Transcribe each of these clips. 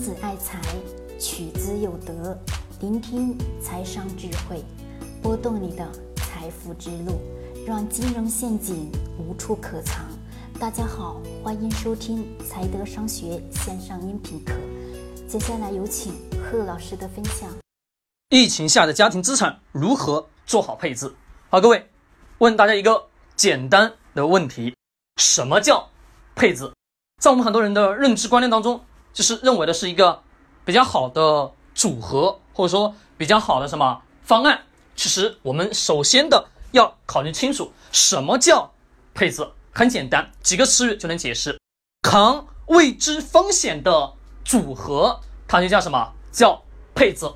子爱财，取之有德。聆听财商智慧，拨动你的财富之路，让金融陷阱无处可藏。大家好，欢迎收听财德商学线上音频课。接下来有请贺老师的分享。疫情下的家庭资产如何做好配置？好，各位，问大家一个简单的问题：什么叫配置？在我们很多人的认知观念当中。就是认为的是一个比较好的组合，或者说比较好的什么方案。其实我们首先的要考虑清楚什么叫配置。很简单，几个词语就能解释：扛未知风险的组合，它就叫什么？叫配置。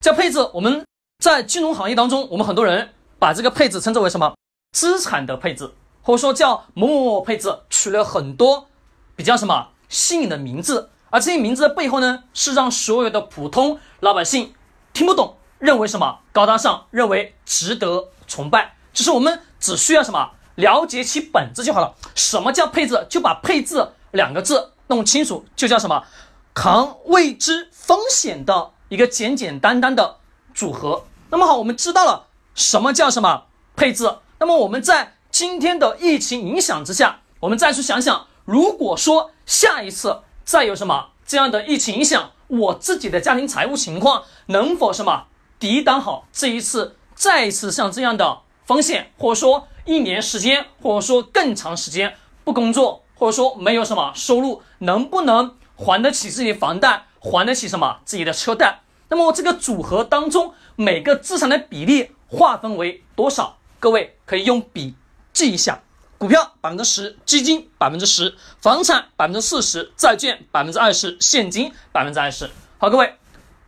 叫配置。我们在金融行业当中，我们很多人把这个配置称之为什么？资产的配置，或者说叫某某某配置，取了很多比较什么新颖的名字。而这些名字的背后呢，是让所有的普通老百姓听不懂，认为什么高大上，认为值得崇拜。只是我们只需要什么了解其本质就好了。什么叫配置？就把配置两个字弄清楚，就叫什么扛未知风险的一个简简单单的组合。那么好，我们知道了什么叫什么配置。那么我们在今天的疫情影响之下，我们再去想想，如果说下一次。再有什么这样的疫情影响，我自己的家庭财务情况能否什么抵挡好这一次再一次像这样的风险，或者说一年时间，或者说更长时间不工作，或者说没有什么收入，能不能还得起自己房贷，还得起什么自己的车贷？那么这个组合当中每个资产的比例划分为多少？各位可以用笔记一下。股票百分之十，基金百分之十，房产百分之四十，债券百分之二十，现金百分之二十。好，各位，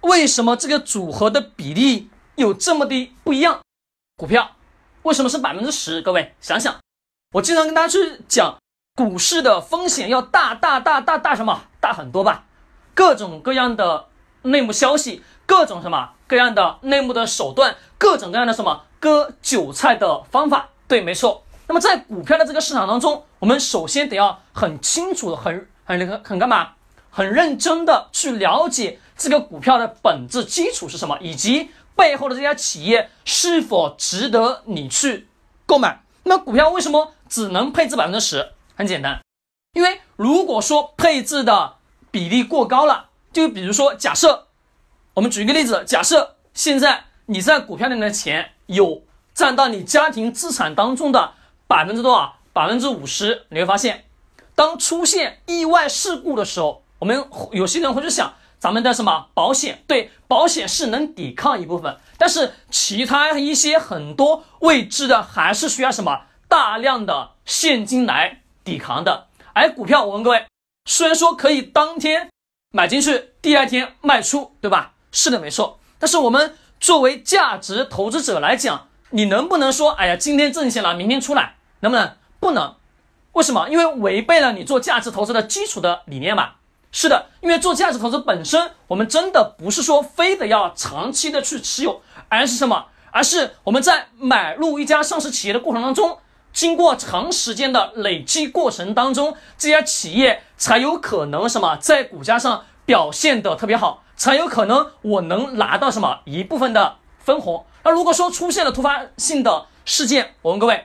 为什么这个组合的比例有这么的不一样？股票为什么是百分之十？各位想想，我经常跟大家去讲，股市的风险要大大大大大什么大很多吧？各种各样的内幕消息，各种什么各样的内幕的手段，各种各样的什么割韭菜的方法。对，没错。那么在股票的这个市场当中，我们首先得要很清楚的、很很、很干嘛、很认真的去了解这个股票的本质基础是什么，以及背后的这家企业是否值得你去购买。那股票为什么只能配置百分之十？很简单，因为如果说配置的比例过高了，就比如说假设，我们举一个例子，假设现在你在股票里面的钱有占到你家庭资产当中的。百分之多少？百分之五十。你会发现，当出现意外事故的时候，我们有些人会去想，咱们的什么保险？对，保险是能抵抗一部分，但是其他一些很多未知的，还是需要什么大量的现金来抵抗的。而股票，我问各位，虽然说可以当天买进去，第二天卖出，对吧？是的，没错。但是我们作为价值投资者来讲，你能不能说，哎呀，今天挣钱了，明天出来？能不能？不能，为什么？因为违背了你做价值投资的基础的理念嘛。是的，因为做价值投资本身，我们真的不是说非得要长期的去持有，而是什么？而是我们在买入一家上市企业的过程当中，经过长时间的累积过程当中，这家企业才有可能什么，在股价上表现的特别好，才有可能我能拿到什么一部分的分红。那如果说出现了突发性的事件，我问各位。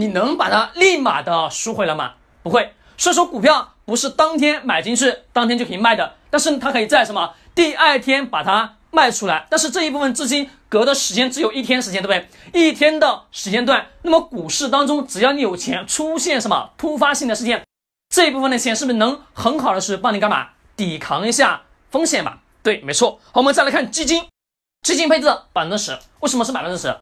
你能把它立马的赎回了吗？不会。所以说股票不是当天买进去，当天就可以卖的。但是它可以在什么第二天把它卖出来。但是这一部分资金隔的时间只有一天时间，对不对？一天的时间段。那么股市当中，只要你有钱，出现什么突发性的事件，这一部分的钱是不是能很好的是帮你干嘛？抵抗一下风险吧？对，没错。好，我们再来看基金，基金配置百分之十，为什么是百分之十？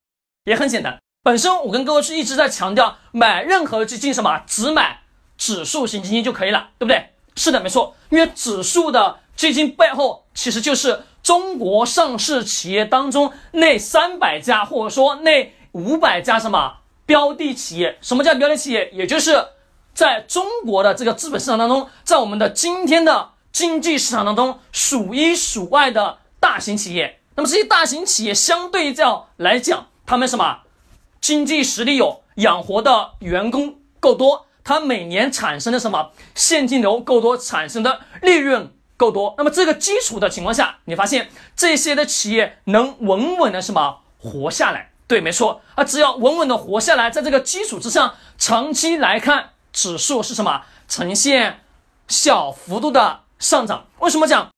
也很简单。本身我跟各位是一直在强调，买任何基金什么，只买指数型基金就可以了，对不对？是的，没错。因为指数的基金背后其实就是中国上市企业当中那三百家，或者说那五百家什么标的企业。什么叫标的企业？也就是在中国的这个资本市场当中，在我们的今天的经济市场当中数一数二的大型企业。那么这些大型企业相对较来讲，他们什么？经济实力有，养活的员工够多，它每年产生的什么现金流够多，产生的利润够多。那么这个基础的情况下，你发现这些的企业能稳稳的什么活下来？对，没错啊，只要稳稳的活下来，在这个基础之上，长期来看，指数是什么？呈现小幅度的上涨。为什么讲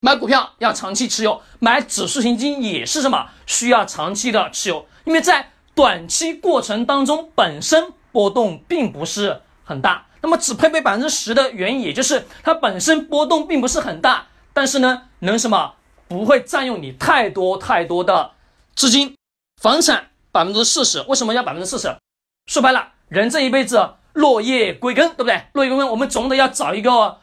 买股票要长期持有？买指数型基金也是什么？需要长期的持有，因为在短期过程当中，本身波动并不是很大。那么只配备百分之十的原因，也就是它本身波动并不是很大，但是呢，能什么？不会占用你太多太多的资金。房产百分之四十，为什么要百分之四十？说白了，人这一辈子落叶归根，对不对？落叶归根，我们总得要找一个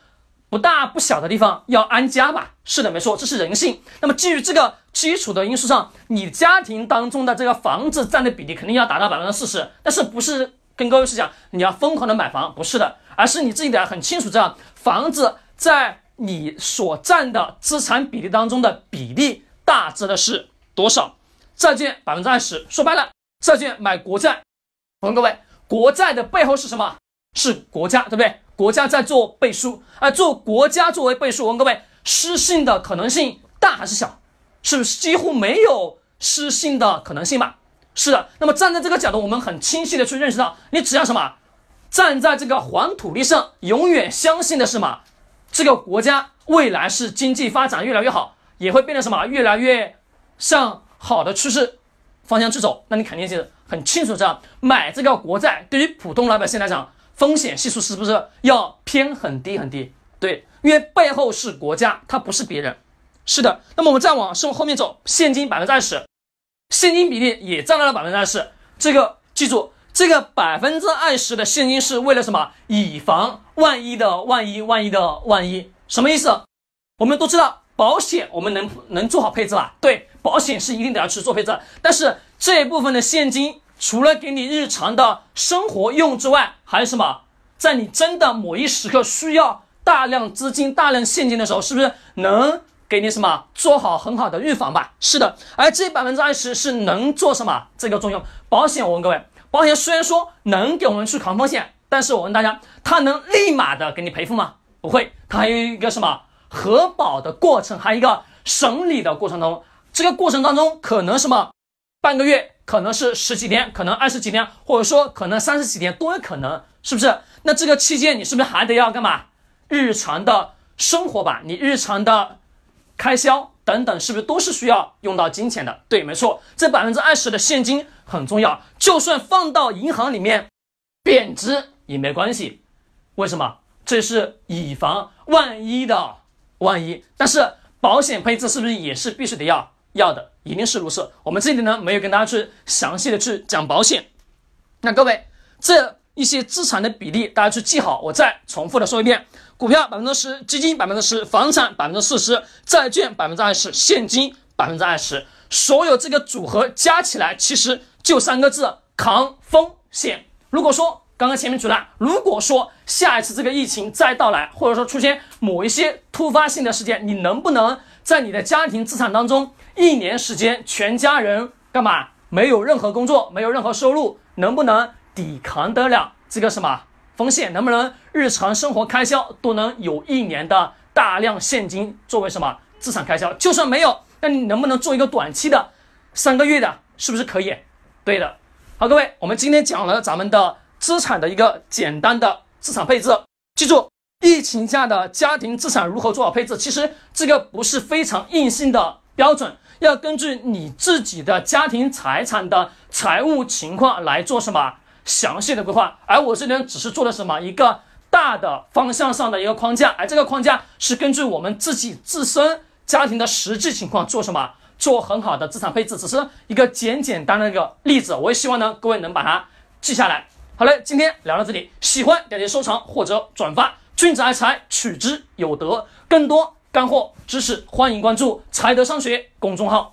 不大不小的地方要安家吧？是的，没错，这是人性。那么基于这个基础的因素上，你家庭当中的这个房子占的比例肯定要达到百分之四十。但是不是跟各位是讲你要疯狂的买房？不是的，而是你自己得很清楚，这样房子在你所占的资产比例当中的比例大致的是多少？债券百分之二十，说白了，债券买国债。我问各位，国债的背后是什么？是国家，对不对？国家在做背书，啊做国家作为背书，我问各位，失信的可能性大还是小？是不是几乎没有失信的可能性吧？是的。那么站在这个角度，我们很清晰的去认识到，你只要什么，站在这个黄土地上，永远相信的是什么？这个国家未来是经济发展越来越好，也会变得什么？越来越向。好的趋势方向去走，那你肯定是很清楚，这样买这个国债对于普通老百姓来讲，风险系数是不是要偏很低很低？对，因为背后是国家，它不是别人。是的，那么我们再往生后面走，现金百分之二十，现金比例也占到了百分之二十。这个记住，这个百分之二十的现金是为了什么？以防万一的万一，万一的万一，什么意思？我们都知道。保险我们能能做好配置吧？对，保险是一定得要去做配置。但是这一部分的现金，除了给你日常的生活用之外，还有什么？在你真的某一时刻需要大量资金、大量现金的时候，是不是能给你什么做好很好的预防吧？是的。而这百分之二十是能做什么这个作用？保险，我问各位，保险虽然说能给我们去扛风险，但是我问大家，它能立马的给你赔付吗？不会，它还有一个什么？核保的过程，还有一个审理的过程当中，这个过程当中可能什么，半个月，可能是十几天，可能二十几天，或者说可能三十几天都有可能，是不是？那这个期间你是不是还得要干嘛？日常的生活吧，你日常的开销等等，是不是都是需要用到金钱的？对，没错，这百分之二十的现金很重要，就算放到银行里面贬值也没关系，为什么？这是以防万一的。万一，但是保险配置是不是也是必须得要要的？一定是如此。我们这里呢没有跟大家去详细的去讲保险。那各位这一些资产的比例，大家去记好。我再重复的说一遍：股票百分之十，基金百分之十，房产百分之四十，债券百分之二十，现金百分之二十。所有这个组合加起来，其实就三个字：扛风险。如果说刚刚前面举了，如果说下一次这个疫情再到来，或者说出现某一些突发性的事件，你能不能在你的家庭资产当中，一年时间全家人干嘛？没有任何工作，没有任何收入，能不能抵抗得了这个什么风险？能不能日常生活开销都能有一年的大量现金作为什么资产开销？就算没有，那你能不能做一个短期的三个月的？是不是可以？对的。好，各位，我们今天讲了咱们的。资产的一个简单的资产配置，记住，疫情下的家庭资产如何做好配置？其实这个不是非常硬性的标准，要根据你自己的家庭财产的财务情况来做什么详细的规划。而我这边只是做了什么一个大的方向上的一个框架，而这个框架是根据我们自己自身家庭的实际情况做什么做很好的资产配置，只是一个简简单的一个例子。我也希望呢，各位能把它记下来。好嘞，今天聊到这里，喜欢点击收藏或者转发。君子爱财，取之有德。更多干货知识，欢迎关注财德商学公众号。